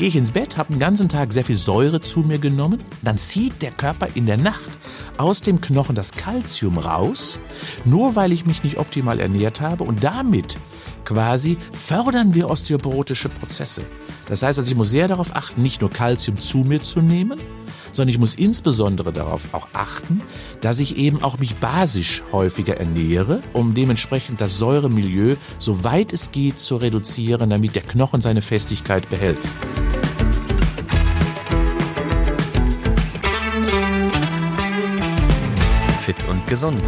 gehe ich ins Bett, habe den ganzen Tag sehr viel Säure zu mir genommen, dann zieht der Körper in der Nacht aus dem Knochen das Kalzium raus, nur weil ich mich nicht optimal ernährt habe und damit quasi fördern wir osteoporotische Prozesse. Das heißt also, ich muss sehr darauf achten, nicht nur Kalzium zu mir zu nehmen, sondern ich muss insbesondere darauf auch achten, dass ich eben auch mich basisch häufiger ernähre, um dementsprechend das Säuremilieu so weit es geht zu reduzieren, damit der Knochen seine Festigkeit behält. Fit und gesund.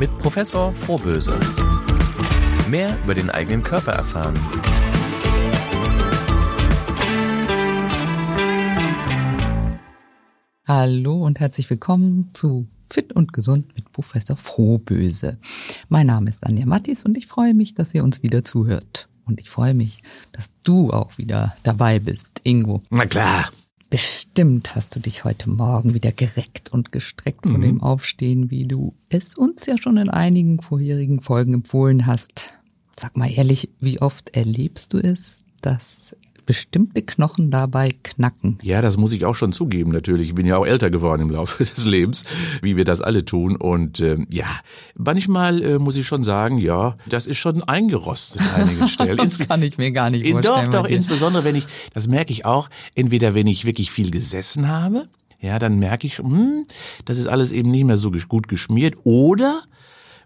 Mit Professor Frohböse. Mehr über den eigenen Körper erfahren. Hallo und herzlich willkommen zu Fit und Gesund mit Professor Frohböse. Mein Name ist Anja Mattis und ich freue mich, dass ihr uns wieder zuhört. Und ich freue mich, dass du auch wieder dabei bist, Ingo. Na klar. Bestimmt hast du dich heute Morgen wieder gereckt und gestreckt von mhm. dem Aufstehen, wie du es uns ja schon in einigen vorherigen Folgen empfohlen hast. Sag mal ehrlich, wie oft erlebst du es, dass bestimmte Knochen dabei knacken. Ja, das muss ich auch schon zugeben natürlich. Ich bin ja auch älter geworden im Laufe des Lebens, wie wir das alle tun. Und äh, ja, manchmal äh, muss ich schon sagen, ja, das ist schon eingerostet an einigen Stellen. das kann ich mir gar nicht vorstellen. Doch, doch, insbesondere wenn ich, das merke ich auch, entweder wenn ich wirklich viel gesessen habe, ja, dann merke ich, hm, das ist alles eben nicht mehr so gut geschmiert. Oder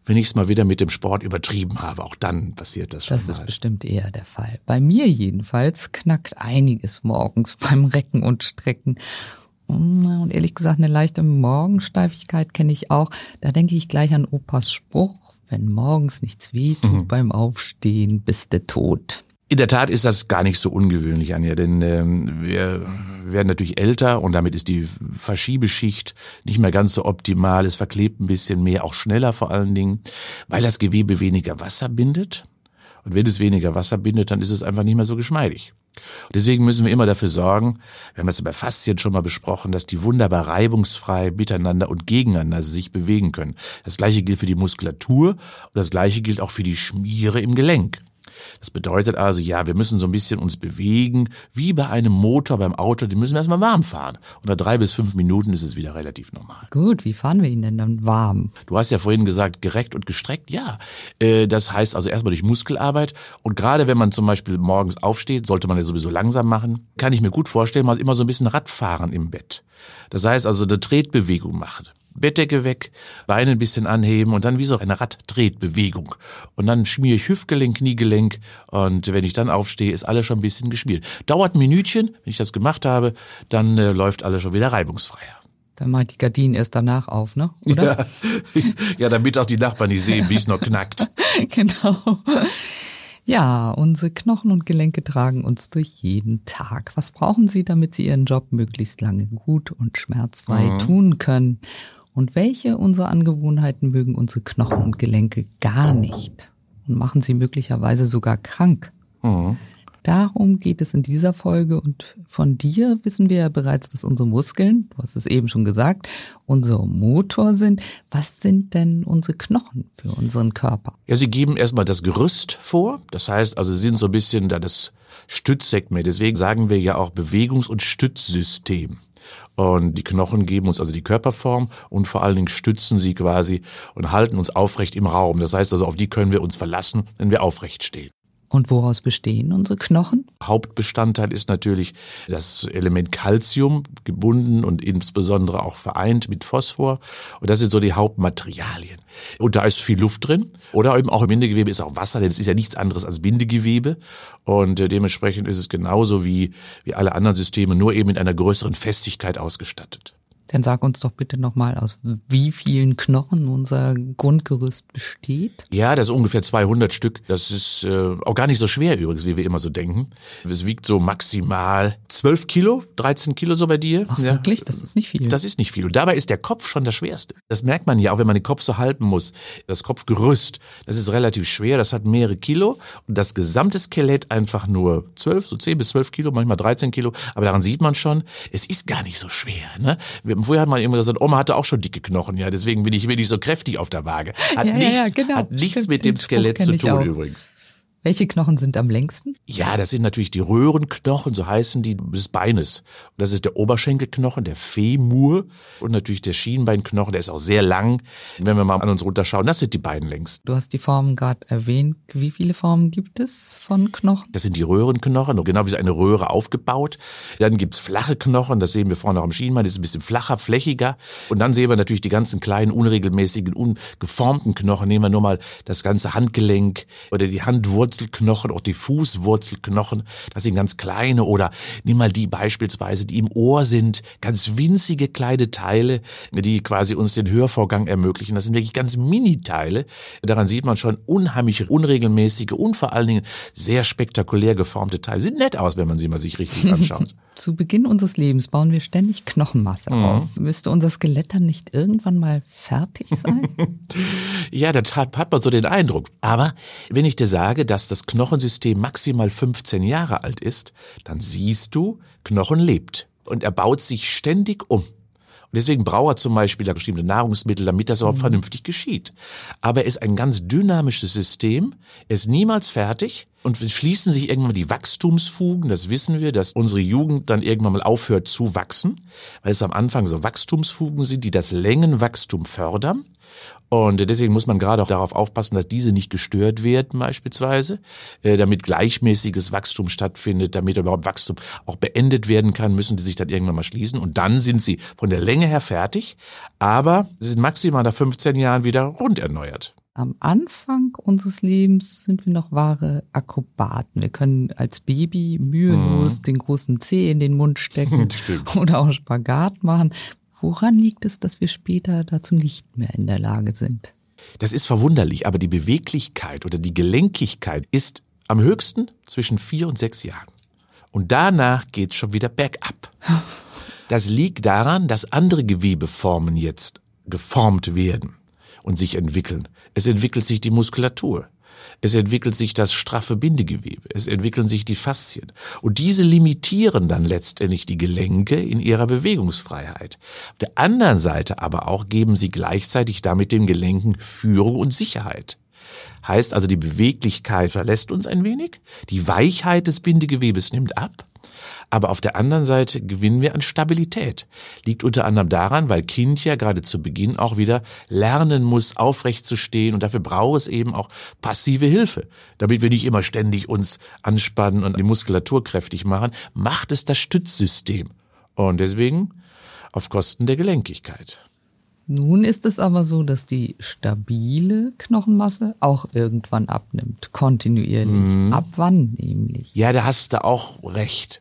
wenn ich es mal wieder mit dem Sport übertrieben habe. Auch dann passiert das schon. Das mal. ist bestimmt eher der Fall. Bei mir jedenfalls knackt einiges morgens beim Recken und Strecken. Und ehrlich gesagt, eine leichte Morgensteifigkeit kenne ich auch. Da denke ich gleich an Opas Spruch, wenn morgens nichts weh tut mhm. beim Aufstehen, bist du tot. In der Tat ist das gar nicht so ungewöhnlich, Anja, denn ähm, wir werden natürlich älter und damit ist die Verschiebeschicht nicht mehr ganz so optimal. Es verklebt ein bisschen mehr, auch schneller vor allen Dingen, weil das Gewebe weniger Wasser bindet. Und wenn es weniger Wasser bindet, dann ist es einfach nicht mehr so geschmeidig. Deswegen müssen wir immer dafür sorgen, wir haben das bei Faszien schon mal besprochen, dass die wunderbar reibungsfrei miteinander und gegeneinander sich bewegen können. Das gleiche gilt für die Muskulatur und das gleiche gilt auch für die Schmiere im Gelenk. Das bedeutet also, ja, wir müssen so ein bisschen uns bewegen, wie bei einem Motor beim Auto, den müssen wir erstmal warm fahren. Und nach drei bis fünf Minuten ist es wieder relativ normal. Gut, wie fahren wir ihn denn dann warm? Du hast ja vorhin gesagt, gereckt und gestreckt, ja. Äh, das heißt also erstmal durch Muskelarbeit. Und gerade wenn man zum Beispiel morgens aufsteht, sollte man ja sowieso langsam machen, kann ich mir gut vorstellen, mal immer so ein bisschen Radfahren im Bett. Das heißt also eine Tretbewegung machen. Bettdecke weg, Beine ein bisschen anheben und dann wie so eine Raddrehbewegung. Und dann schmiere ich Hüftgelenk, Kniegelenk und wenn ich dann aufstehe, ist alles schon ein bisschen geschmiert. Dauert ein Minütchen, wenn ich das gemacht habe, dann äh, läuft alles schon wieder reibungsfreier. Dann mache ich die Gardinen erst danach auf, ne? Oder? Ja, ja damit auch die Nachbarn nicht sehen, wie es noch knackt. genau. Ja, unsere Knochen und Gelenke tragen uns durch jeden Tag. Was brauchen sie, damit sie ihren Job möglichst lange gut und schmerzfrei mhm. tun können? Und welche unserer Angewohnheiten mögen unsere Knochen und Gelenke gar nicht und machen sie möglicherweise sogar krank? Mhm. Darum geht es in dieser Folge und von dir wissen wir ja bereits, dass unsere Muskeln, du hast es eben schon gesagt, unser Motor sind. Was sind denn unsere Knochen für unseren Körper? Ja, sie geben erstmal das Gerüst vor. Das heißt also, sie sind so ein bisschen da das Stützsegment. Deswegen sagen wir ja auch Bewegungs- und Stützsystem. Und die Knochen geben uns also die Körperform und vor allen Dingen stützen sie quasi und halten uns aufrecht im Raum. Das heißt also, auf die können wir uns verlassen, wenn wir aufrecht stehen. Und woraus bestehen unsere Knochen? Hauptbestandteil ist natürlich das Element Calcium, gebunden und insbesondere auch vereint mit Phosphor. Und das sind so die Hauptmaterialien. Und da ist viel Luft drin. Oder eben auch im Bindegewebe ist auch Wasser, denn es ist ja nichts anderes als Bindegewebe. Und äh, dementsprechend ist es genauso wie, wie alle anderen Systeme, nur eben in einer größeren Festigkeit ausgestattet. Dann sag uns doch bitte nochmal, aus wie vielen Knochen unser Grundgerüst besteht. Ja, das ist ungefähr 200 Stück. Das ist äh, auch gar nicht so schwer übrigens, wie wir immer so denken. Es wiegt so maximal 12 Kilo, 13 Kilo so bei dir. Ach ja. wirklich? Das ist nicht viel. Das ist nicht viel. Und dabei ist der Kopf schon das Schwerste. Das merkt man ja auch, wenn man den Kopf so halten muss. Das Kopfgerüst, das ist relativ schwer. Das hat mehrere Kilo. Und das gesamte Skelett einfach nur 12, so 10 bis 12 Kilo, manchmal 13 Kilo. Aber daran sieht man schon, es ist gar nicht so schwer. Ne? Vorher hat man immer gesagt, Oma hatte auch schon dicke Knochen, ja, deswegen bin ich wenig so kräftig auf der Waage. Hat ja, nichts, ja, genau. hat nichts Stimmt, mit dem Skelett zu tun übrigens. Welche Knochen sind am längsten? Ja, das sind natürlich die Röhrenknochen, so heißen die, des Beines. Und das ist der Oberschenkelknochen, der Femur und natürlich der Schienbeinknochen, der ist auch sehr lang. Wenn wir mal an uns runterschauen, das sind die beiden längsten. Du hast die Formen gerade erwähnt. Wie viele Formen gibt es von Knochen? Das sind die Röhrenknochen, genau wie so eine Röhre aufgebaut. Dann gibt's flache Knochen, das sehen wir vorne auch am Schienbein, das ist ein bisschen flacher, flächiger. Und dann sehen wir natürlich die ganzen kleinen, unregelmäßigen, ungeformten Knochen. Nehmen wir nur mal das ganze Handgelenk oder die Handwurzel Wurzelknochen, auch die Fußwurzelknochen, das sind ganz kleine oder nimm mal die beispielsweise, die im Ohr sind, ganz winzige kleine Teile, die quasi uns den Hörvorgang ermöglichen. Das sind wirklich ganz Mini-Teile. Daran sieht man schon unheimlich unregelmäßige und vor allen Dingen sehr spektakulär geformte Teile. Sieht nett aus, wenn man sie mal sich richtig anschaut. Zu Beginn unseres Lebens bauen wir ständig Knochenmasse mhm. auf. Müsste unser Skelett dann nicht irgendwann mal fertig sein? ja, da hat man so den Eindruck. Aber wenn ich dir sage, dass das Knochensystem maximal 15 Jahre alt ist, dann siehst du, Knochen lebt. Und er baut sich ständig um. Deswegen braucht er zum Beispiel bestimmte Nahrungsmittel, damit das überhaupt mhm. vernünftig geschieht. Aber er ist ein ganz dynamisches System, er ist niemals fertig und schließen sich irgendwann mal die Wachstumsfugen, das wissen wir, dass unsere Jugend dann irgendwann mal aufhört zu wachsen, weil es am Anfang so Wachstumsfugen sind, die das Längenwachstum fördern. Und deswegen muss man gerade auch darauf aufpassen, dass diese nicht gestört werden beispielsweise, äh, damit gleichmäßiges Wachstum stattfindet, damit überhaupt Wachstum auch beendet werden kann, müssen die sich dann irgendwann mal schließen. Und dann sind sie von der Länge her fertig, aber sie sind maximal nach 15 Jahren wieder rund erneuert. Am Anfang unseres Lebens sind wir noch wahre Akrobaten. Wir können als Baby mühelos hm. den großen Zeh in den Mund stecken oder auch Spagat machen. Woran liegt es, dass wir später dazu nicht mehr in der Lage sind? Das ist verwunderlich, aber die Beweglichkeit oder die Gelenkigkeit ist am höchsten zwischen vier und sechs Jahren. Und danach geht's schon wieder bergab. Das liegt daran, dass andere Gewebeformen jetzt geformt werden und sich entwickeln. Es entwickelt sich die Muskulatur. Es entwickelt sich das straffe Bindegewebe. Es entwickeln sich die Faszien. Und diese limitieren dann letztendlich die Gelenke in ihrer Bewegungsfreiheit. Auf der anderen Seite aber auch geben sie gleichzeitig damit den Gelenken Führung und Sicherheit. Heißt also, die Beweglichkeit verlässt uns ein wenig, die Weichheit des Bindegewebes nimmt ab aber auf der anderen Seite gewinnen wir an Stabilität. Liegt unter anderem daran, weil Kind ja gerade zu Beginn auch wieder lernen muss, aufrecht zu stehen und dafür braucht es eben auch passive Hilfe. Damit wir nicht immer ständig uns anspannen und die Muskulatur kräftig machen, macht es das Stützsystem. Und deswegen auf Kosten der Gelenkigkeit. Nun ist es aber so, dass die stabile Knochenmasse auch irgendwann abnimmt, kontinuierlich. Mhm. Ab wann nämlich? Ja, da hast du auch recht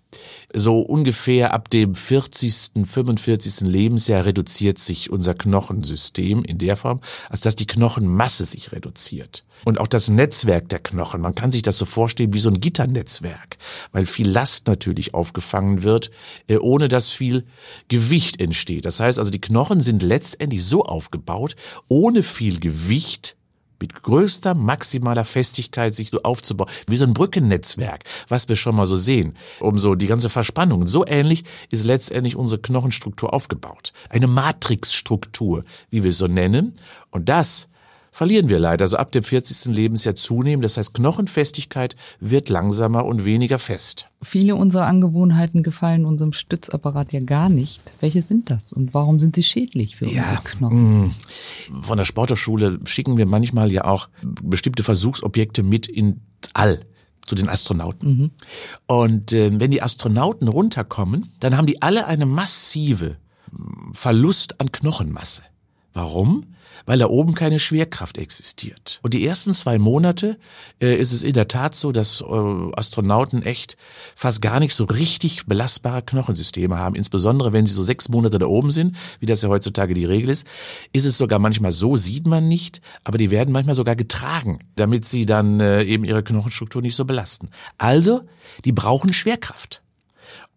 so ungefähr ab dem 40., 45. Lebensjahr reduziert sich unser Knochensystem in der Form, als dass die Knochenmasse sich reduziert. Und auch das Netzwerk der Knochen, man kann sich das so vorstellen wie so ein Gitternetzwerk, weil viel Last natürlich aufgefangen wird, äh, ohne dass viel Gewicht entsteht. Das heißt also, die Knochen sind letztendlich so aufgebaut, ohne viel Gewicht mit größter maximaler Festigkeit sich so aufzubauen, wie so ein Brückennetzwerk, was wir schon mal so sehen, um so die ganze Verspannung. So ähnlich ist letztendlich unsere Knochenstruktur aufgebaut. Eine Matrixstruktur, wie wir es so nennen. Und das verlieren wir leider so ab dem 40. Lebensjahr zunehmend. Das heißt, Knochenfestigkeit wird langsamer und weniger fest. Viele unserer Angewohnheiten gefallen unserem Stützapparat ja gar nicht. Welche sind das und warum sind sie schädlich für ja, unsere Knochen? Mm. Von der Sporterschule schicken wir manchmal ja auch bestimmte Versuchsobjekte mit in All zu den Astronauten. Mhm. Und äh, wenn die Astronauten runterkommen, dann haben die alle eine massive Verlust an Knochenmasse. Warum? Weil da oben keine Schwerkraft existiert. Und die ersten zwei Monate äh, ist es in der Tat so, dass äh, Astronauten echt fast gar nicht so richtig belastbare Knochensysteme haben. Insbesondere wenn sie so sechs Monate da oben sind, wie das ja heutzutage die Regel ist, ist es sogar manchmal so, sieht man nicht, aber die werden manchmal sogar getragen, damit sie dann äh, eben ihre Knochenstruktur nicht so belasten. Also, die brauchen Schwerkraft.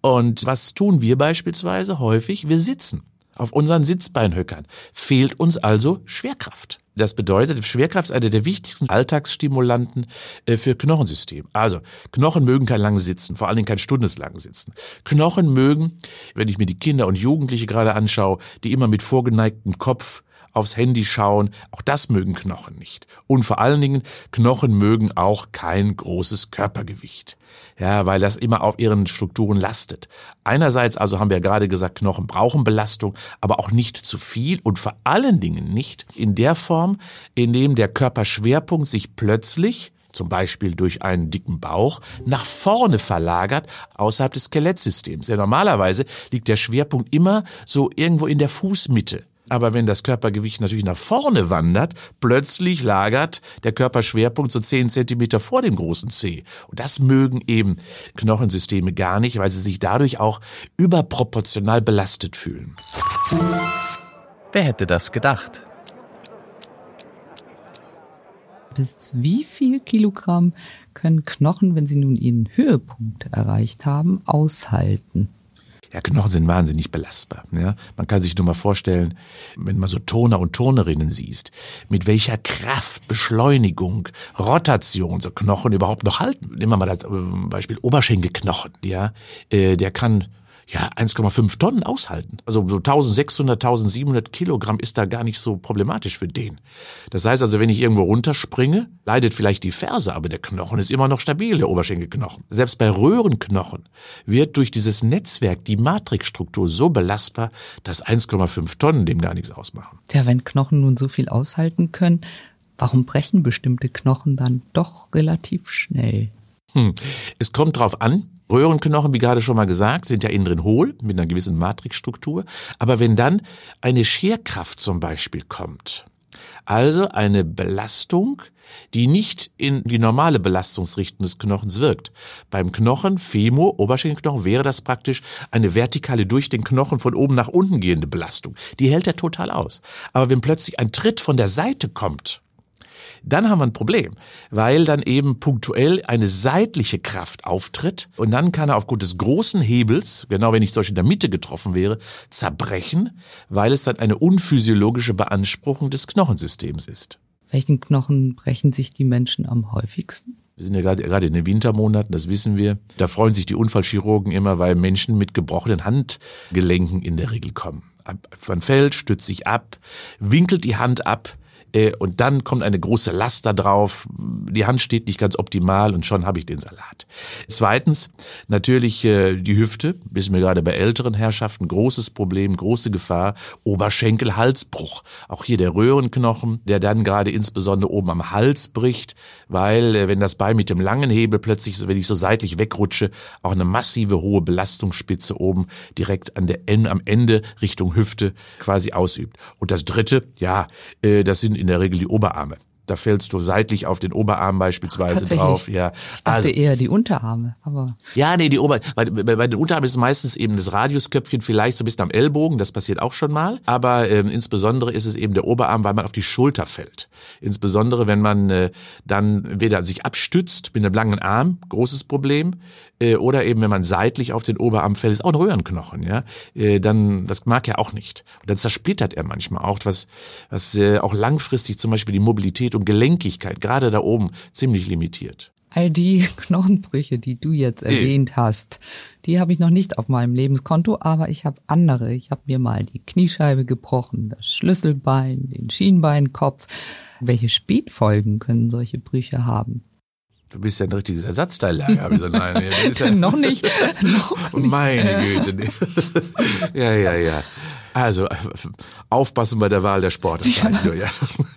Und was tun wir beispielsweise häufig? Wir sitzen auf unseren Sitzbeinhöckern. Fehlt uns also Schwerkraft. Das bedeutet, Schwerkraft ist einer der wichtigsten Alltagsstimulanten äh, für Knochensystem. Also, Knochen mögen kein langes Sitzen, vor allen Dingen kein stundeslanges Sitzen. Knochen mögen, wenn ich mir die Kinder und Jugendliche gerade anschaue, die immer mit vorgeneigtem Kopf aufs Handy schauen, auch das mögen Knochen nicht. Und vor allen Dingen, Knochen mögen auch kein großes Körpergewicht. Ja, weil das immer auf ihren Strukturen lastet. Einerseits also haben wir ja gerade gesagt, Knochen brauchen Belastung, aber auch nicht zu viel und vor allen Dingen nicht in der Form, in dem der Körperschwerpunkt sich plötzlich zum Beispiel durch einen dicken Bauch, nach vorne verlagert außerhalb des Skelettsystems. Ja, normalerweise liegt der Schwerpunkt immer so irgendwo in der Fußmitte. Aber wenn das Körpergewicht natürlich nach vorne wandert, plötzlich lagert der Körperschwerpunkt so zehn Zentimeter vor dem großen C. Und das mögen eben Knochensysteme gar nicht, weil sie sich dadurch auch überproportional belastet fühlen. Wer hätte das gedacht? Bis wie viel Kilogramm können Knochen, wenn sie nun ihren Höhepunkt erreicht haben, aushalten? Ja, Knochen sind wahnsinnig belastbar. Ja, man kann sich nur mal vorstellen, wenn man so Turner und Turnerinnen siehst, mit welcher Kraft, Beschleunigung, Rotation so Knochen überhaupt noch halten. Nehmen wir mal das äh, Beispiel Oberschenkelknochen. Ja, äh, der kann ja, 1,5 Tonnen aushalten. Also so 1600, 1700 Kilogramm ist da gar nicht so problematisch für den. Das heißt also, wenn ich irgendwo runterspringe, leidet vielleicht die Ferse, aber der Knochen ist immer noch stabil, der Oberschenkelknochen. Selbst bei Röhrenknochen wird durch dieses Netzwerk die Matrixstruktur so belastbar, dass 1,5 Tonnen dem gar nichts ausmachen. Tja, wenn Knochen nun so viel aushalten können, warum brechen bestimmte Knochen dann doch relativ schnell? Hm. Es kommt drauf an, Röhrenknochen, wie gerade schon mal gesagt, sind ja innen drin hohl mit einer gewissen Matrixstruktur. Aber wenn dann eine Scherkraft zum Beispiel kommt, also eine Belastung, die nicht in die normale Belastungsrichtung des Knochens wirkt. Beim Knochen, Femur, Oberschenkelknochen, wäre das praktisch eine vertikale durch den Knochen von oben nach unten gehende Belastung. Die hält er total aus. Aber wenn plötzlich ein Tritt von der Seite kommt, dann haben wir ein Problem, weil dann eben punktuell eine seitliche Kraft auftritt und dann kann er aufgrund des großen Hebels, genau wenn ich Beispiel in der Mitte getroffen wäre, zerbrechen, weil es dann eine unphysiologische Beanspruchung des Knochensystems ist. Welchen Knochen brechen sich die Menschen am häufigsten? Wir sind ja gerade, gerade in den Wintermonaten, das wissen wir. Da freuen sich die Unfallchirurgen immer, weil Menschen mit gebrochenen Handgelenken in der Regel kommen. Man fällt, stützt sich ab, winkelt die Hand ab, und dann kommt eine große Last da drauf. Die Hand steht nicht ganz optimal und schon habe ich den Salat. Zweitens natürlich äh, die Hüfte, wissen wir gerade bei älteren Herrschaften, großes Problem, große Gefahr, Oberschenkel-Halsbruch. Auch hier der Röhrenknochen, der dann gerade insbesondere oben am Hals bricht, weil äh, wenn das Bein mit dem langen Hebel plötzlich, wenn ich so seitlich wegrutsche, auch eine massive hohe Belastungsspitze oben direkt an der am Ende Richtung Hüfte quasi ausübt. Und das dritte, ja, das sind in der Regel die Oberarme. Da fällst du seitlich auf den Oberarm beispielsweise drauf. Ja. Ich dachte also, eher die Unterarme, aber. Ja, nee, die Ober, bei, bei, bei den Unterarmen ist meistens eben das Radiusköpfchen vielleicht so ein bisschen am Ellbogen, das passiert auch schon mal. Aber ähm, insbesondere ist es eben der Oberarm, weil man auf die Schulter fällt. Insbesondere, wenn man äh, dann weder sich abstützt mit einem langen Arm, großes Problem, äh, oder eben wenn man seitlich auf den Oberarm fällt, ist auch ein Röhrenknochen, ja. Äh, dann, das mag er auch nicht. Und dann zersplittert er manchmal auch, was, was äh, auch langfristig zum Beispiel die Mobilität und Gelenkigkeit, gerade da oben, ziemlich limitiert. All die Knochenbrüche, die du jetzt erwähnt hast, die habe ich noch nicht auf meinem Lebenskonto, aber ich habe andere. Ich habe mir mal die Kniescheibe gebrochen, das Schlüsselbein, den Schienbeinkopf. Welche Spätfolgen können solche Brüche haben? Du bist ja ein richtiges Ersatzteillager. Hab ich so, nein, ja, noch nicht. Noch nicht. Meine Güte. ja, ja, ja. Also aufpassen bei der Wahl der Sportbezeichnung. ja.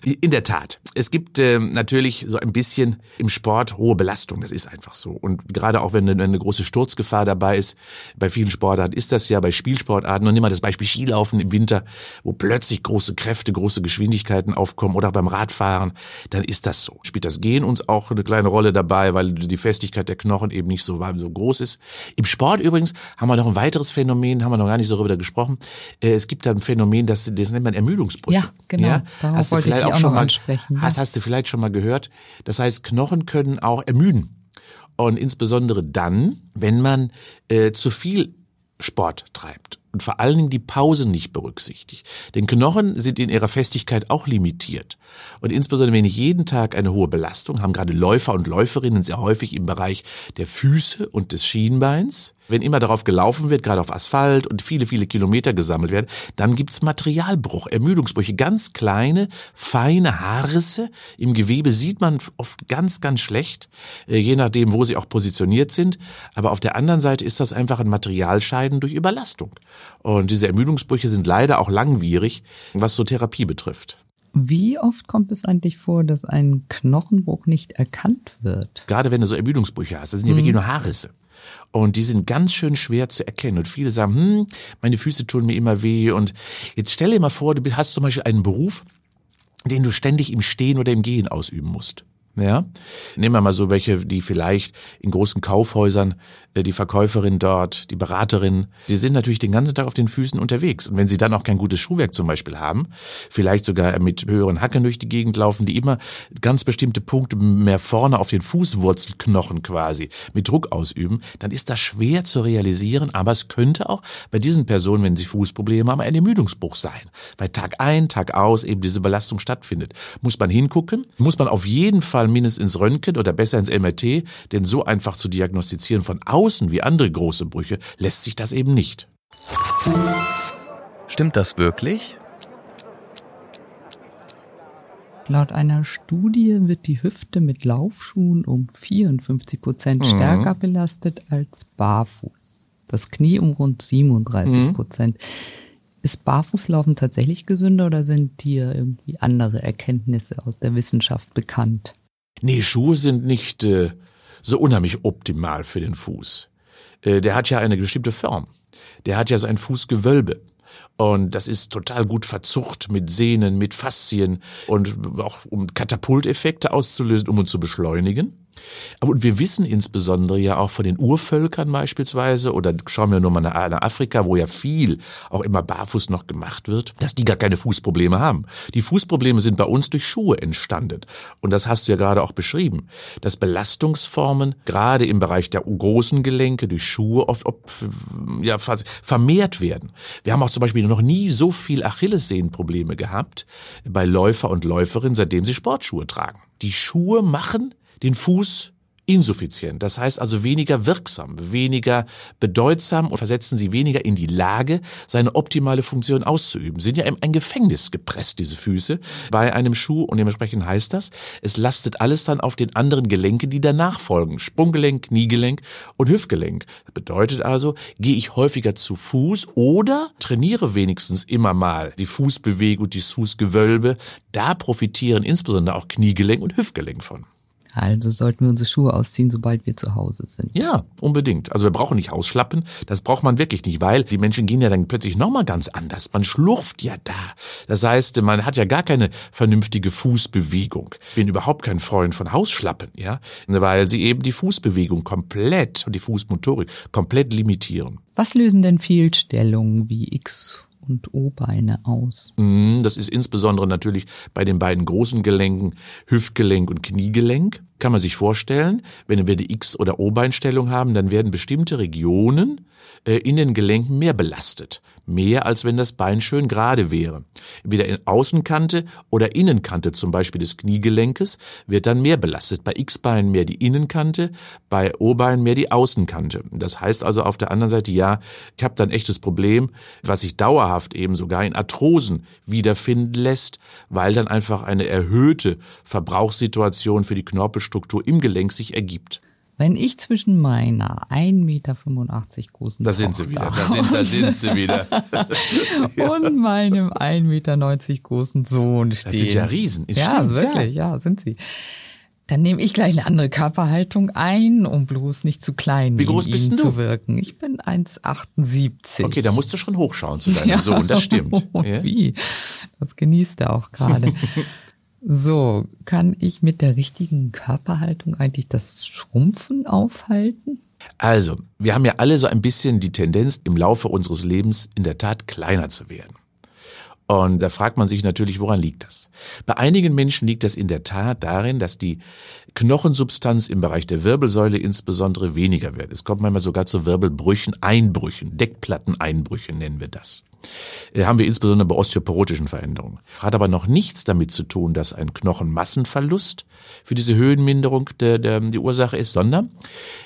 In der Tat. Es gibt äh, natürlich so ein bisschen im Sport hohe Belastung. Das ist einfach so. Und gerade auch wenn eine, eine große Sturzgefahr dabei ist, bei vielen Sportarten ist das ja bei Spielsportarten. Und nimm mal das Beispiel Skilaufen im Winter, wo plötzlich große Kräfte, große Geschwindigkeiten aufkommen oder auch beim Radfahren, dann ist das so. Spielt das Gehen uns auch eine kleine Rolle dabei, weil die Festigkeit der Knochen eben nicht so, so groß ist. Im Sport übrigens haben wir noch ein weiteres Phänomen, haben wir noch gar nicht so darüber gesprochen. Äh, es gibt da ein Phänomen, das, das nennt man Ermüdungsbrüche. Ja, genau. Ja? Hast du vielleicht auch, schon mal ansprechen. Hast, hast du vielleicht schon mal gehört? Das heißt, Knochen können auch ermüden. Und insbesondere dann, wenn man äh, zu viel Sport treibt und vor allen Dingen die Pause nicht berücksichtigt. Denn Knochen sind in ihrer Festigkeit auch limitiert. Und insbesondere wenn ich jeden Tag eine hohe Belastung, haben gerade Läufer und Läuferinnen sehr häufig im Bereich der Füße und des Schienbeins, Wenn immer darauf gelaufen wird, gerade auf Asphalt und viele, viele Kilometer gesammelt werden, dann gibt's Materialbruch, Ermüdungsbrüche, ganz kleine, feine Haarrisse. Im Gewebe sieht man oft ganz, ganz schlecht, äh, je nachdem, wo sie auch positioniert sind. Aber auf der anderen Seite ist das einfach ein Materialscheiden durch Überlastung. Und diese Ermüdungsbrüche sind leider auch langwierig, was so Therapie betrifft. Wie oft kommt es eigentlich vor, dass ein Knochenbruch nicht erkannt wird? Gerade wenn du so Ermüdungsbrüche hast, das sind ja wirklich nur Haarrisse. Und die sind ganz schön schwer zu erkennen. Und viele sagen, hm, meine Füße tun mir immer weh. Und jetzt stell dir mal vor, du hast zum Beispiel einen Beruf, den du ständig im Stehen oder im Gehen ausüben musst. Ja, nehmen wir mal so welche, die vielleicht in großen Kaufhäusern, äh, die Verkäuferin dort, die Beraterin, die sind natürlich den ganzen Tag auf den Füßen unterwegs. Und wenn sie dann auch kein gutes Schuhwerk zum Beispiel haben, vielleicht sogar mit höheren Hacken durch die Gegend laufen, die immer ganz bestimmte Punkte mehr vorne auf den Fußwurzelknochen quasi mit Druck ausüben, dann ist das schwer zu realisieren, aber es könnte auch bei diesen Personen, wenn sie Fußprobleme haben, ein Ermüdungsbruch sein. Weil Tag ein, Tag aus eben diese Belastung stattfindet. Muss man hingucken, muss man auf jeden Fall mindestens ins Röntgen oder besser ins MRT, denn so einfach zu diagnostizieren von außen wie andere große Brüche lässt sich das eben nicht. Stimmt das wirklich? Laut einer Studie wird die Hüfte mit Laufschuhen um 54 Prozent Mhm. stärker belastet als barfuß. Das Knie um rund 37 Prozent. Ist Barfußlaufen tatsächlich gesünder oder sind dir irgendwie andere Erkenntnisse aus der Wissenschaft bekannt? Nee, Schuhe sind nicht äh, so unheimlich optimal für den Fuß. Äh, der hat ja eine bestimmte Form. Der hat ja so ein Fußgewölbe. Und das ist total gut verzucht mit Sehnen, mit Faszien und auch um Katapulteffekte auszulösen, um uns zu beschleunigen. Aber wir wissen insbesondere ja auch von den Urvölkern beispielsweise, oder schauen wir nur mal nach Afrika, wo ja viel auch immer barfuß noch gemacht wird, dass die gar keine Fußprobleme haben. Die Fußprobleme sind bei uns durch Schuhe entstanden. Und das hast du ja gerade auch beschrieben, dass Belastungsformen gerade im Bereich der großen Gelenke durch Schuhe oft op- ja, vermehrt werden. Wir haben auch zum Beispiel noch nie so viel Achillessehnenprobleme gehabt bei Läufer und Läuferinnen, seitdem sie Sportschuhe tragen. Die Schuhe machen den Fuß insuffizient, das heißt also weniger wirksam, weniger bedeutsam und versetzen sie weniger in die Lage, seine optimale Funktion auszuüben. Sind ja in ein Gefängnis gepresst, diese Füße, bei einem Schuh und dementsprechend heißt das, es lastet alles dann auf den anderen Gelenken, die danach folgen. Sprunggelenk, Kniegelenk und Hüftgelenk. Das bedeutet also, gehe ich häufiger zu Fuß oder trainiere wenigstens immer mal die Fußbewegung die Fußgewölbe. Da profitieren insbesondere auch Kniegelenk und Hüftgelenk von. Also sollten wir unsere Schuhe ausziehen, sobald wir zu Hause sind. Ja, unbedingt. Also wir brauchen nicht Hausschlappen. Das braucht man wirklich nicht, weil die Menschen gehen ja dann plötzlich nochmal ganz anders. Man schlurft ja da. Das heißt, man hat ja gar keine vernünftige Fußbewegung. Ich bin überhaupt kein Freund von Hausschlappen, ja, weil sie eben die Fußbewegung komplett und die Fußmotorik komplett limitieren. Was lösen denn Fehlstellungen wie X- und O-Beine aus? Mm, Das ist insbesondere natürlich bei den beiden großen Gelenken, Hüftgelenk und Kniegelenk. Kann man sich vorstellen, wenn wir die X- oder O-Beinstellung haben, dann werden bestimmte Regionen äh, in den Gelenken mehr belastet. Mehr als wenn das Bein schön gerade wäre. Entweder in Außenkante oder Innenkante zum Beispiel des Kniegelenkes wird dann mehr belastet. Bei X-Bein mehr die Innenkante, bei O-Bein mehr die Außenkante. Das heißt also auf der anderen Seite, ja, ich habe dann echtes Problem, was sich dauerhaft eben sogar in Arthrosen wiederfinden lässt, weil dann einfach eine erhöhte Verbrauchssituation für die Knorpelstruktur im Gelenk sich ergibt. Wenn ich zwischen meiner 1,85 Meter großen Da sind sie wieder, Tochter da sind, da sind sie wieder. und meinem 1,90 Meter großen Sohn Das stehe. sind ja Riesen. Es Ja, stimmt, wirklich, ja. sind sie. Dann nehme ich gleich eine andere Körperhaltung ein, um bloß nicht zu klein Wie groß bist du? zu wirken. Ich bin 1,78. Okay, da musst du schon hochschauen zu deinem Sohn, das stimmt. Ja? Wie? Das genießt er auch gerade. So, kann ich mit der richtigen Körperhaltung eigentlich das Schrumpfen aufhalten? Also, wir haben ja alle so ein bisschen die Tendenz, im Laufe unseres Lebens in der Tat kleiner zu werden. Und da fragt man sich natürlich, woran liegt das? Bei einigen Menschen liegt das in der Tat darin, dass die Knochensubstanz im Bereich der Wirbelsäule insbesondere weniger wird. Es kommt manchmal sogar zu Wirbelbrüchen, Einbrüchen, Deckplatteneinbrüche nennen wir das. Äh, Haben wir insbesondere bei osteoporotischen Veränderungen. Hat aber noch nichts damit zu tun, dass ein Knochenmassenverlust für diese Höhenminderung der, der, die Ursache ist, sondern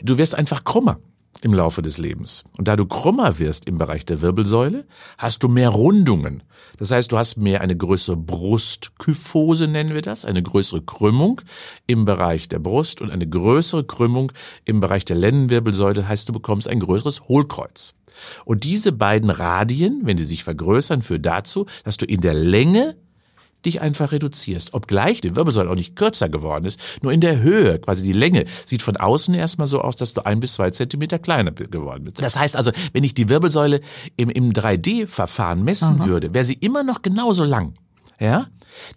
du wirst einfach krummer. Im Laufe des Lebens. Und da du krummer wirst im Bereich der Wirbelsäule, hast du mehr Rundungen. Das heißt, du hast mehr eine größere Brustkyphose, nennen wir das, eine größere Krümmung im Bereich der Brust und eine größere Krümmung im Bereich der Lendenwirbelsäule, heißt, du bekommst ein größeres Hohlkreuz. Und diese beiden Radien, wenn sie sich vergrößern, führen dazu, dass du in der Länge dich einfach reduzierst. Obgleich die Wirbelsäule auch nicht kürzer geworden ist, nur in der Höhe, quasi die Länge, sieht von außen erstmal so aus, dass du ein bis zwei Zentimeter kleiner geworden bist. Das heißt also, wenn ich die Wirbelsäule im, im 3D-Verfahren messen Aha. würde, wäre sie immer noch genauso lang. Ja?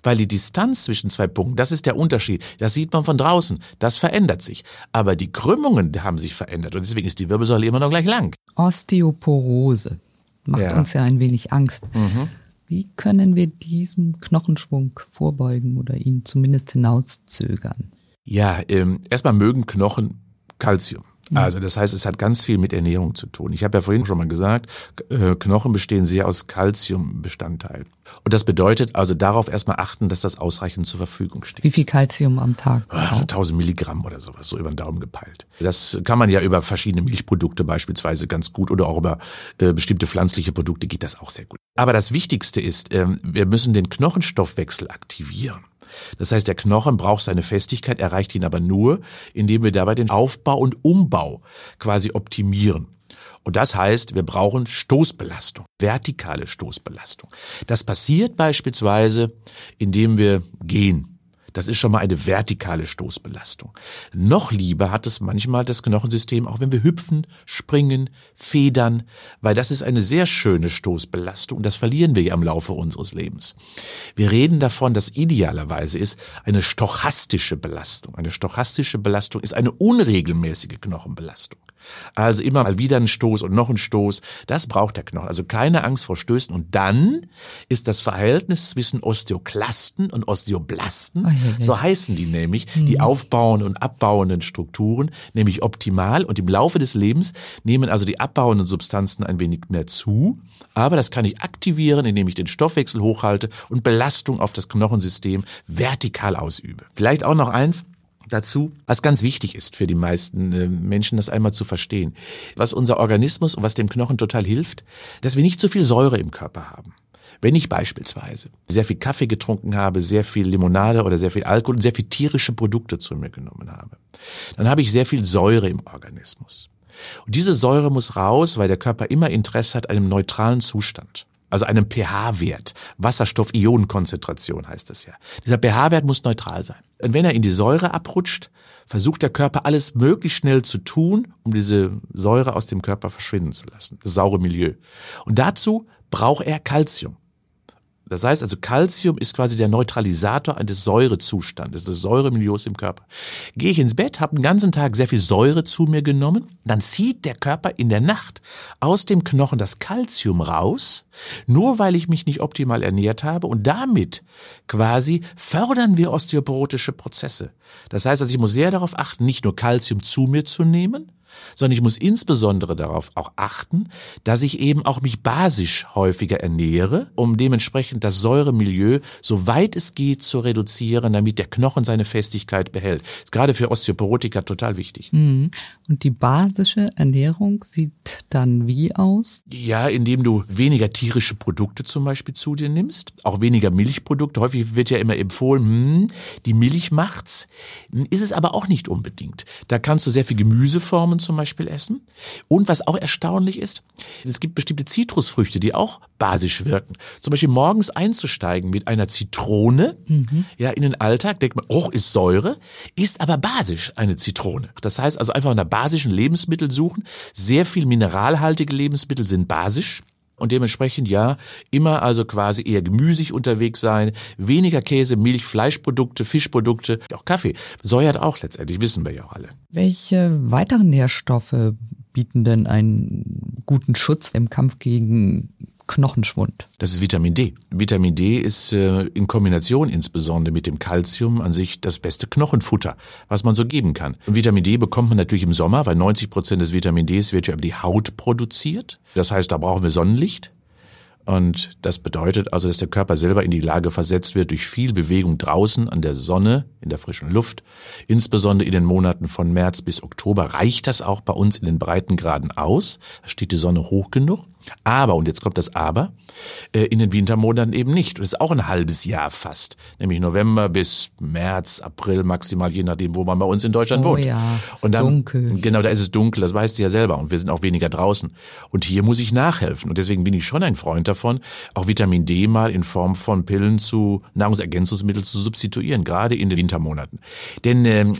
Weil die Distanz zwischen zwei Punkten, das ist der Unterschied. Das sieht man von draußen. Das verändert sich. Aber die Krümmungen haben sich verändert und deswegen ist die Wirbelsäule immer noch gleich lang. Osteoporose macht ja. uns ja ein wenig Angst. Mhm. Wie können wir diesem Knochenschwung vorbeugen oder ihn zumindest hinauszögern? Ja, ähm, erstmal mögen Knochen Kalzium. Also das heißt, es hat ganz viel mit Ernährung zu tun. Ich habe ja vorhin schon mal gesagt, äh, Knochen bestehen sehr aus Calciumbestandteilen. Und das bedeutet also darauf erstmal achten, dass das ausreichend zur Verfügung steht. Wie viel Calcium am Tag? Also 1000 Milligramm oder sowas, so über den Daumen gepeilt. Das kann man ja über verschiedene Milchprodukte beispielsweise ganz gut oder auch über äh, bestimmte pflanzliche Produkte geht das auch sehr gut. Aber das Wichtigste ist, äh, wir müssen den Knochenstoffwechsel aktivieren. Das heißt, der Knochen braucht seine Festigkeit, erreicht ihn aber nur, indem wir dabei den Aufbau und Umbau quasi optimieren. Und das heißt, wir brauchen Stoßbelastung, vertikale Stoßbelastung. Das passiert beispielsweise, indem wir gehen. Das ist schon mal eine vertikale Stoßbelastung. Noch lieber hat es manchmal das Knochensystem, auch wenn wir hüpfen, springen, federn, weil das ist eine sehr schöne Stoßbelastung und das verlieren wir ja im Laufe unseres Lebens. Wir reden davon, dass idealerweise ist eine stochastische Belastung. Eine stochastische Belastung ist eine unregelmäßige Knochenbelastung. Also immer mal wieder ein Stoß und noch ein Stoß. Das braucht der Knochen. Also keine Angst vor Stößen. Und dann ist das Verhältnis zwischen Osteoklasten und Osteoblasten, oh, so heißen die nämlich, hm. die aufbauenden und abbauenden Strukturen, nämlich optimal. Und im Laufe des Lebens nehmen also die abbauenden Substanzen ein wenig mehr zu. Aber das kann ich aktivieren, indem ich den Stoffwechsel hochhalte und Belastung auf das Knochensystem vertikal ausübe. Vielleicht auch noch eins dazu, was ganz wichtig ist für die meisten äh, Menschen, das einmal zu verstehen. Was unser Organismus und was dem Knochen total hilft, dass wir nicht zu viel Säure im Körper haben. Wenn ich beispielsweise sehr viel Kaffee getrunken habe, sehr viel Limonade oder sehr viel Alkohol und sehr viel tierische Produkte zu mir genommen habe, dann habe ich sehr viel Säure im Organismus. Und diese Säure muss raus, weil der Körper immer Interesse hat an einem neutralen Zustand also einem pH-Wert. Wasserstoff-Ionenkonzentration heißt das ja. Dieser pH-Wert muss neutral sein. Und wenn er in die Säure abrutscht, versucht der Körper alles möglichst schnell zu tun, um diese Säure aus dem Körper verschwinden zu lassen. Das saure Milieu. Und dazu braucht er Calcium. Das heißt also, Calcium ist quasi der Neutralisator eines Säurezustandes, des Säuremilieus im Körper. Gehe ich ins Bett, habe den ganzen Tag sehr viel Säure zu mir genommen, dann zieht der Körper in der Nacht aus dem Knochen das Calcium raus, nur weil ich mich nicht optimal ernährt habe und damit quasi fördern wir osteoporotische Prozesse. Das heißt also, ich muss sehr darauf achten, nicht nur Calcium zu mir zu nehmen, sondern ich muss insbesondere darauf auch achten, dass ich eben auch mich basisch häufiger ernähre, um dementsprechend das Säuremilieu so weit es geht zu reduzieren, damit der Knochen seine Festigkeit behält. Ist gerade für Osteoporotiker total wichtig. Mhm. Und die basische Ernährung sieht dann wie aus? Ja, indem du weniger tierische Produkte zum Beispiel zu dir nimmst, auch weniger Milchprodukte. Häufig wird ja immer empfohlen, hm, die Milch macht's. Ist es aber auch nicht unbedingt. Da kannst du sehr viel Gemüseformen zum Beispiel essen. Und was auch erstaunlich ist, es gibt bestimmte Zitrusfrüchte, die auch basisch wirken. Zum Beispiel morgens einzusteigen mit einer Zitrone, mhm. ja, in den Alltag, denkt man, oh, ist Säure, ist aber basisch eine Zitrone. Das heißt also einfach nach basischen Lebensmitteln suchen. Sehr viel mineralhaltige Lebensmittel sind basisch. Und dementsprechend ja, immer also quasi eher gemüsig unterwegs sein, weniger Käse, Milch, Fleischprodukte, Fischprodukte, auch Kaffee. Säuert auch letztendlich, wissen wir ja auch alle. Welche weiteren Nährstoffe bieten denn einen guten Schutz im Kampf gegen Knochenschwund. Das ist Vitamin D. Vitamin D ist äh, in Kombination insbesondere mit dem Kalzium an sich das beste Knochenfutter, was man so geben kann. Und Vitamin D bekommt man natürlich im Sommer, weil 90 Prozent des Vitamin Ds wird ja über die Haut produziert. Das heißt, da brauchen wir Sonnenlicht. Und das bedeutet also, dass der Körper selber in die Lage versetzt wird, durch viel Bewegung draußen an der Sonne, in der frischen Luft, insbesondere in den Monaten von März bis Oktober, reicht das auch bei uns in den Breitengraden aus. Da steht die Sonne hoch genug. Aber, und jetzt kommt das Aber, äh, in den Wintermonaten eben nicht. Das ist auch ein halbes Jahr fast. Nämlich November bis März, April maximal, je nachdem, wo man bei uns in Deutschland oh wohnt. Ja, und dann, dunkel. Genau, da ist es dunkel, das weißt du ja selber. Und wir sind auch weniger draußen. Und hier muss ich nachhelfen. Und deswegen bin ich schon ein Freund davon, auch Vitamin D mal in Form von Pillen zu Nahrungsergänzungsmitteln zu substituieren, gerade in den Wintermonaten. Denn ähm,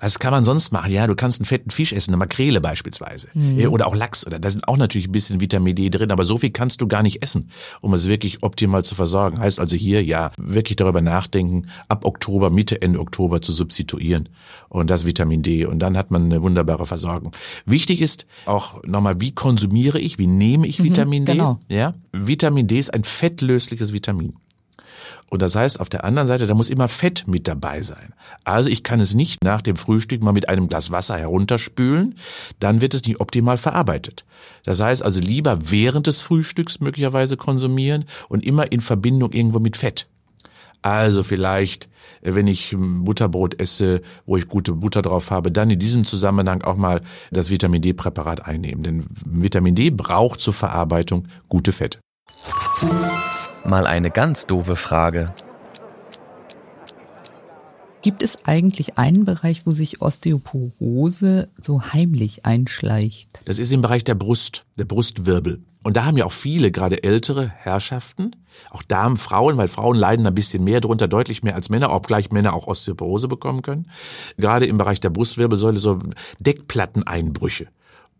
was kann man sonst machen? Ja, du kannst einen fetten Fisch essen, eine Makrele beispielsweise. Mhm. Oder auch Lachs. Oder da sind auch natürlich ein bisschen Vitamin D drin, aber so viel kannst du gar nicht essen, um es wirklich optimal zu versorgen. Heißt also hier, ja, wirklich darüber nachdenken, ab Oktober, Mitte, Ende Oktober zu substituieren. Und das Vitamin D. Und dann hat man eine wunderbare Versorgung. Wichtig ist auch nochmal, wie konsumiere ich, wie nehme ich Vitamin D? genau. Ja, Vitamin D ist ein fettlösliches Vitamin. Und das heißt, auf der anderen Seite, da muss immer Fett mit dabei sein. Also ich kann es nicht nach dem Frühstück mal mit einem Glas Wasser herunterspülen, dann wird es nicht optimal verarbeitet. Das heißt also lieber während des Frühstücks möglicherweise konsumieren und immer in Verbindung irgendwo mit Fett. Also vielleicht, äh, wenn ich ähm, Butterbrot esse, wo ich gute Butter drauf habe, dann in diesem Zusammenhang auch mal das Vitamin D-Präparat einnehmen. Denn Vitamin D braucht zur Verarbeitung gute Fette. Mal eine ganz doofe Frage. Gibt es eigentlich einen Bereich, wo sich Osteoporose so heimlich einschleicht? Das ist im Bereich der Brust, der Brustwirbel. Und da haben ja auch viele, gerade ältere Herrschaften, auch Damen, Frauen, weil Frauen leiden ein bisschen mehr drunter, deutlich mehr als Männer, obgleich Männer auch Osteoporose bekommen können. Gerade im Bereich der Brustwirbelsäule so Deckplatteneinbrüche.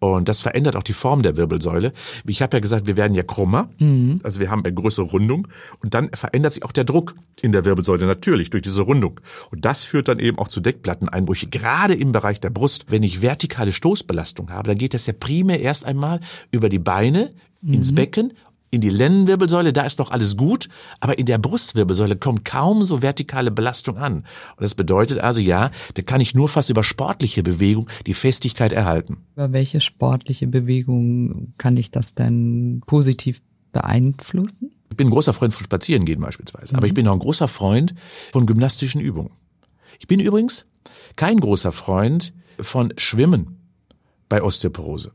Und das verändert auch die Form der Wirbelsäule. Ich habe ja gesagt, wir werden ja krummer, mhm. also wir haben eine größere Rundung und dann verändert sich auch der Druck in der Wirbelsäule natürlich durch diese Rundung. Und das führt dann eben auch zu Deckplatteneinbrüche, gerade im Bereich der Brust. Wenn ich vertikale Stoßbelastung habe, dann geht das ja primär erst einmal über die Beine mhm. ins Becken in die Lendenwirbelsäule, da ist doch alles gut, aber in der Brustwirbelsäule kommt kaum so vertikale Belastung an. Und das bedeutet also, ja, da kann ich nur fast über sportliche Bewegung die Festigkeit erhalten. Über welche sportliche Bewegung kann ich das denn positiv beeinflussen? Ich bin ein großer Freund von Spazierengehen beispielsweise, mhm. aber ich bin auch ein großer Freund von gymnastischen Übungen. Ich bin übrigens kein großer Freund von Schwimmen bei Osteoporose.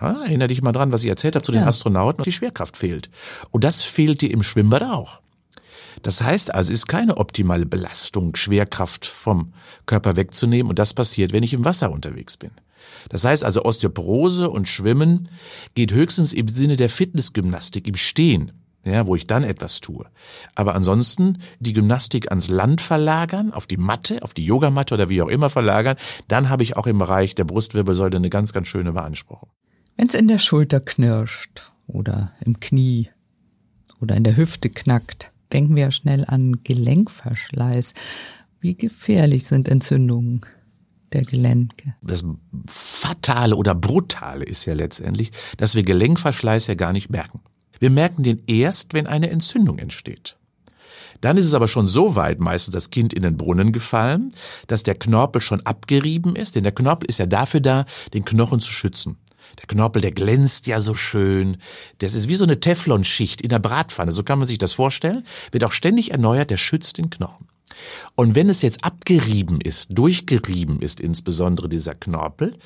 Ja, erinnere dich mal dran, was ich erzählt habe zu den ja. Astronauten. Die Schwerkraft fehlt. Und das fehlt dir im Schwimmbad auch. Das heißt also, es ist keine optimale Belastung, Schwerkraft vom Körper wegzunehmen. Und das passiert, wenn ich im Wasser unterwegs bin. Das heißt also, Osteoporose und Schwimmen geht höchstens im Sinne der Fitnessgymnastik im Stehen ja, wo ich dann etwas tue. Aber ansonsten die Gymnastik ans Land verlagern, auf die Matte, auf die Yogamatte oder wie auch immer verlagern, dann habe ich auch im Bereich der Brustwirbelsäule eine ganz, ganz schöne Beanspruchung. Wenn es in der Schulter knirscht oder im Knie oder in der Hüfte knackt, denken wir schnell an Gelenkverschleiß. Wie gefährlich sind Entzündungen? der Gelenke. Das Fatale oder Brutale ist ja letztendlich, dass wir Gelenkverschleiß ja gar nicht merken. Wir merken den erst, wenn eine Entzündung entsteht. Dann ist es aber schon so weit, meistens das Kind in den Brunnen gefallen, dass der Knorpel schon abgerieben ist, denn der Knorpel ist ja dafür da, den Knochen zu schützen. Der Knorpel, der glänzt ja so schön. Das ist wie so eine Teflonschicht in der Bratpfanne. So kann man sich das vorstellen. Wird auch ständig erneuert. Der schützt den Knochen. Und wenn es jetzt abgerieben ist, durchgerieben ist insbesondere dieser Knorpel,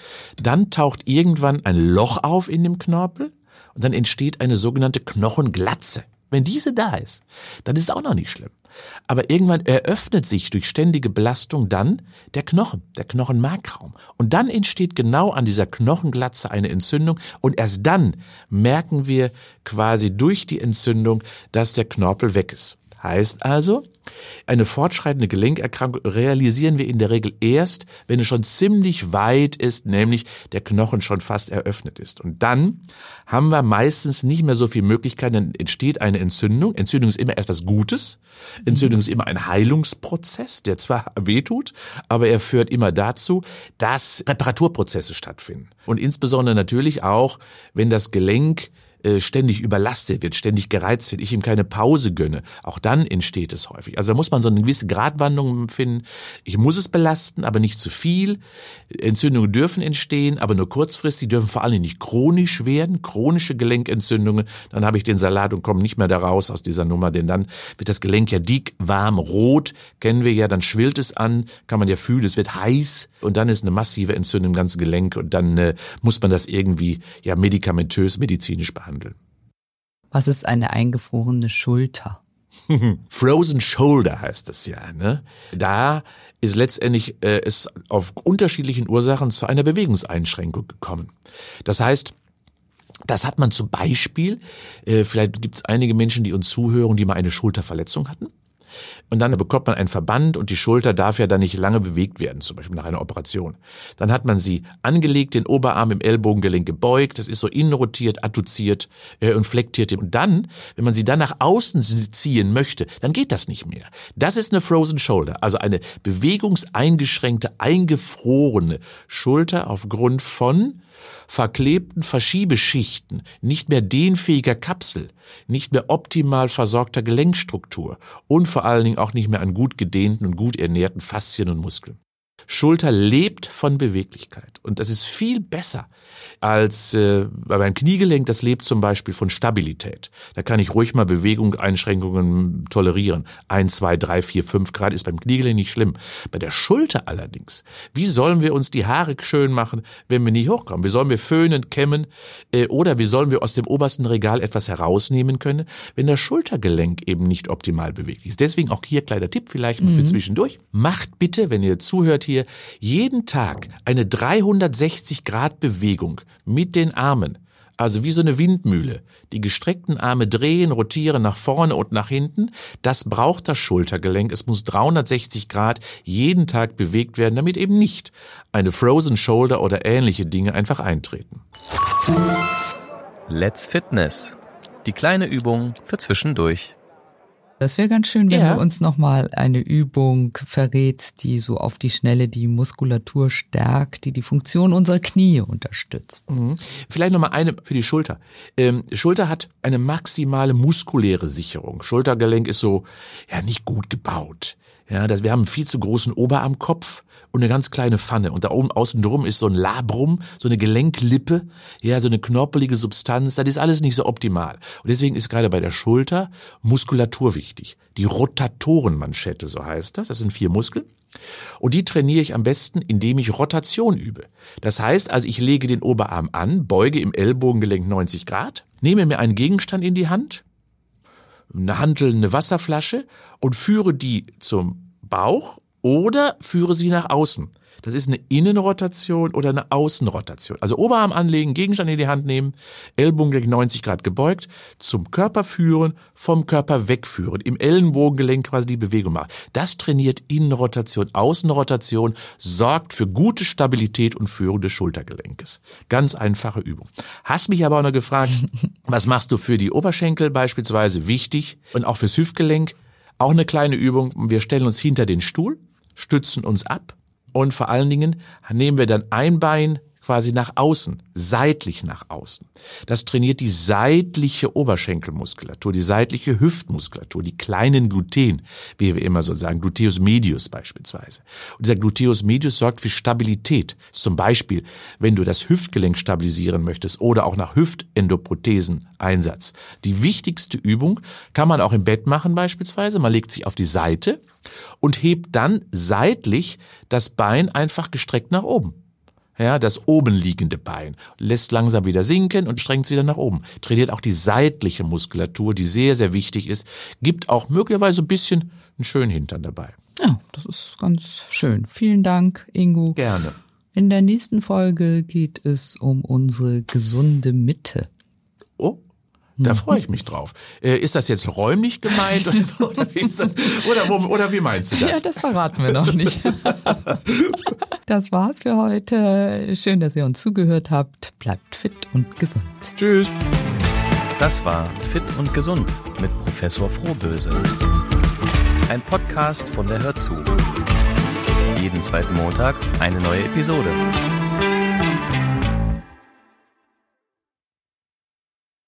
dann taucht irgendwann ein Loch auf in dem Knorpel und dann entsteht eine sogenannte Knochenglatze. Wenn diese da ist, dann ist es auch noch nicht schlimm. Aber irgendwann eröffnet sich durch ständige Belastung dann der Knochen, der Knochenmarkraum. Und dann entsteht genau an dieser Knochenglatze eine Entzündung. Und erst dann merken wir quasi durch die Entzündung, dass der Knorpel weg ist. Heißt also, eine fortschreitende Gelenkerkrankung realisieren wir in der Regel erst, wenn es schon ziemlich weit ist, nämlich der Knochen schon fast eröffnet ist. Und dann haben wir meistens nicht mehr so viel Möglichkeiten, dann entsteht eine Entzündung. Entzündung ist immer etwas Gutes. Entzündung ist immer ein Heilungsprozess, der zwar wehtut, aber er führt immer dazu, dass Reparaturprozesse stattfinden. Und insbesondere natürlich auch, wenn das Gelenk äh, ständig überlastet wird, ständig gereizt wird, ich ihm keine Pause gönne, auch dann entsteht es häufig. Also da muss man so eine gewisse Gratwanderung finden. Ich muss es belasten, aber nicht zu viel. Entzündungen dürfen entstehen, aber nur kurzfristig, dürfen vor allem nicht chronisch werden, chronische Gelenkentzündungen. Dann habe ich den Salat und komme nicht mehr da raus aus dieser Nummer, denn dann wird das Gelenk ja dick, warm, rot, kennen wir ja, dann schwillt es an, kann man ja fühlen, es wird heiß und dann ist eine massive Entzündung im ganzen Gelenk und dann äh, muss man das irgendwie ja medikamentös, medizinisch behandeln. Was ist eine eingefrorene Schulter? Frozen Shoulder heißt es ja. Ne? Da ist letztendlich äh, es auf unterschiedlichen Ursachen zu einer Bewegungseinschränkung gekommen. Das heißt, das hat man zum Beispiel, äh, vielleicht gibt es einige Menschen, die uns zuhören, die mal eine Schulterverletzung hatten. Und dann bekommt man einen Verband und die Schulter darf ja dann nicht lange bewegt werden, zum Beispiel nach einer Operation. Dann hat man sie angelegt, den Oberarm im Ellbogengelenk gebeugt, das ist so innen rotiert, adduziert äh, und flektiert. Und dann, wenn man sie dann nach außen ziehen möchte, dann geht das nicht mehr. Das ist eine Frozen Shoulder, also eine bewegungseingeschränkte, eingefrorene Schulter aufgrund von verklebten Verschiebeschichten, nicht mehr dehnfähiger Kapsel, nicht mehr optimal versorgter Gelenkstruktur und vor allen Dingen auch nicht mehr an gut gedehnten und gut ernährten Faszien und Muskeln. Schulter lebt von Beweglichkeit. Und das ist viel besser als äh, bei meinem Kniegelenk. Das lebt zum Beispiel von Stabilität. Da kann ich ruhig mal Bewegung, Einschränkungen tolerieren. Ein, zwei, drei, vier, fünf Grad ist beim Kniegelenk nicht schlimm. Bei der Schulter allerdings, wie sollen wir uns die Haare schön machen, wenn wir nicht hochkommen? Wie sollen wir föhnen, kämmen? Äh, oder wie sollen wir aus dem obersten Regal etwas herausnehmen können, wenn das Schultergelenk eben nicht optimal beweglich ist? Deswegen auch hier kleiner Tipp vielleicht mhm. für zwischendurch. Macht bitte, wenn ihr zuhört hier, jeden Tag eine 360 Grad Bewegung mit den Armen. Also wie so eine Windmühle. Die gestreckten Arme drehen, rotieren nach vorne und nach hinten. Das braucht das Schultergelenk. Es muss 360 Grad jeden Tag bewegt werden, damit eben nicht eine Frozen Shoulder oder ähnliche Dinge einfach eintreten. Let's Fitness. Die kleine Übung für zwischendurch. Das wäre ganz schön, wenn ja. du uns nochmal eine Übung verrätst, die so auf die Schnelle die Muskulatur stärkt, die die Funktion unserer Knie unterstützt. Mhm. Vielleicht nochmal eine für die Schulter. Ähm, Schulter hat eine maximale muskuläre Sicherung. Schultergelenk ist so, ja, nicht gut gebaut. Ja, das, wir haben einen viel zu großen Oberarmkopf und eine ganz kleine Pfanne. Und da oben außen drum ist so ein Labrum, so eine Gelenklippe, ja, so eine knorpelige Substanz. Das ist alles nicht so optimal. Und deswegen ist gerade bei der Schulter Muskulatur wichtig. Die Rotatorenmanschette, so heißt das. Das sind vier Muskeln. Und die trainiere ich am besten, indem ich Rotation übe. Das heißt also, ich lege den Oberarm an, beuge im Ellbogengelenk 90 Grad, nehme mir einen Gegenstand in die Hand, eine Handel, eine Wasserflasche und führe die zum Bauch oder führe sie nach außen. Das ist eine Innenrotation oder eine Außenrotation. Also Oberarm anlegen, Gegenstand in die Hand nehmen, Ellbogengelenk 90 Grad gebeugt, zum Körper führen, vom Körper wegführen, im Ellenbogengelenk quasi die Bewegung machen. Das trainiert Innenrotation, Außenrotation, sorgt für gute Stabilität und Führung des Schultergelenkes. Ganz einfache Übung. Hast mich aber auch noch gefragt, was machst du für die Oberschenkel beispielsweise wichtig und auch fürs Hüftgelenk? Auch eine kleine Übung. Wir stellen uns hinter den Stuhl, stützen uns ab. Und vor allen Dingen nehmen wir dann ein Bein quasi nach außen, seitlich nach außen. Das trainiert die seitliche Oberschenkelmuskulatur, die seitliche Hüftmuskulatur, die kleinen Gluten, wie wir immer so sagen, Gluteus medius beispielsweise. Und dieser Gluteus medius sorgt für Stabilität. Zum Beispiel, wenn du das Hüftgelenk stabilisieren möchtest oder auch nach Hüftendoprothesen Einsatz. Die wichtigste Übung kann man auch im Bett machen beispielsweise. Man legt sich auf die Seite und hebt dann seitlich das Bein einfach gestreckt nach oben ja, das oben liegende Bein, lässt langsam wieder sinken und strengt es wieder nach oben. Trainiert auch die seitliche Muskulatur, die sehr, sehr wichtig ist, gibt auch möglicherweise ein bisschen einen schönen Hintern dabei. Ja, das ist ganz schön. Vielen Dank, Ingo. Gerne. In der nächsten Folge geht es um unsere gesunde Mitte. Oh, da mhm. freue ich mich drauf. Äh, ist das jetzt räumlich gemeint oder, oder, wie ist das, oder, wo, oder wie meinst du das? Ja, das verraten wir noch nicht. Das war's für heute. Schön, dass ihr uns zugehört habt. Bleibt fit und gesund. Tschüss. Das war Fit und Gesund mit Professor Frohböse. Ein Podcast von der Hörzu. Jeden zweiten Montag eine neue Episode.